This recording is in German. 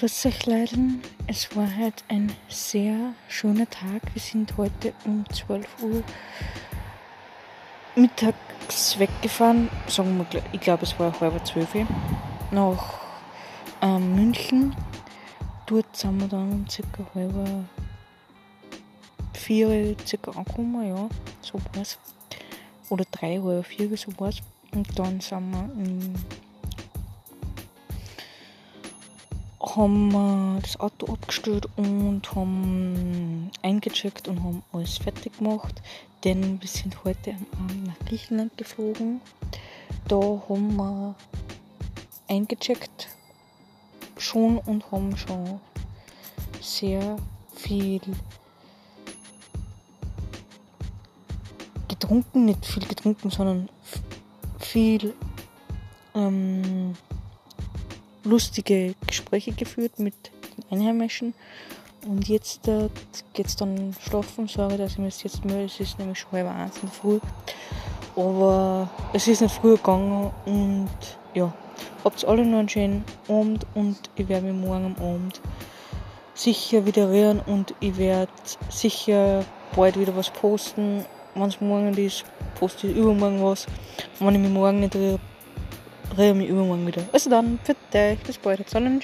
grüß Leiden. Es war halt ein sehr schöner Tag. Wir sind heute um 12 Uhr mittags weggefahren. Sagen wir, ich glaube, es war halb zwölf nach ähm, München. Dort sind wir dann um circa halb vier circa angekommen, ja, so war's. Oder drei, halb vier, so war's. Und dann sind wir in haben wir das Auto abgestellt und haben eingecheckt und haben alles fertig gemacht. Denn wir sind heute nach Griechenland geflogen. Da haben wir eingecheckt schon und haben schon sehr viel getrunken, nicht viel getrunken, sondern viel ähm, lustige Gespräche geführt mit den Einheimischen. Und jetzt äh, es dann schlafen. Sorry, dass ich mir jetzt melde. Es ist nämlich schon halb eins in der Früh. Aber es ist nicht früher gegangen. Und ja, habt alle noch einen schönen Abend. Und ich werde mich morgen am Abend sicher wieder rühren. Und ich werde sicher bald wieder was posten. Wenn es morgen ist, poste ich übermorgen was. Und wenn ich mich morgen nicht rühre, rede mich übermorgen wieder. Also dann, für dich, bis bald. Habt einen.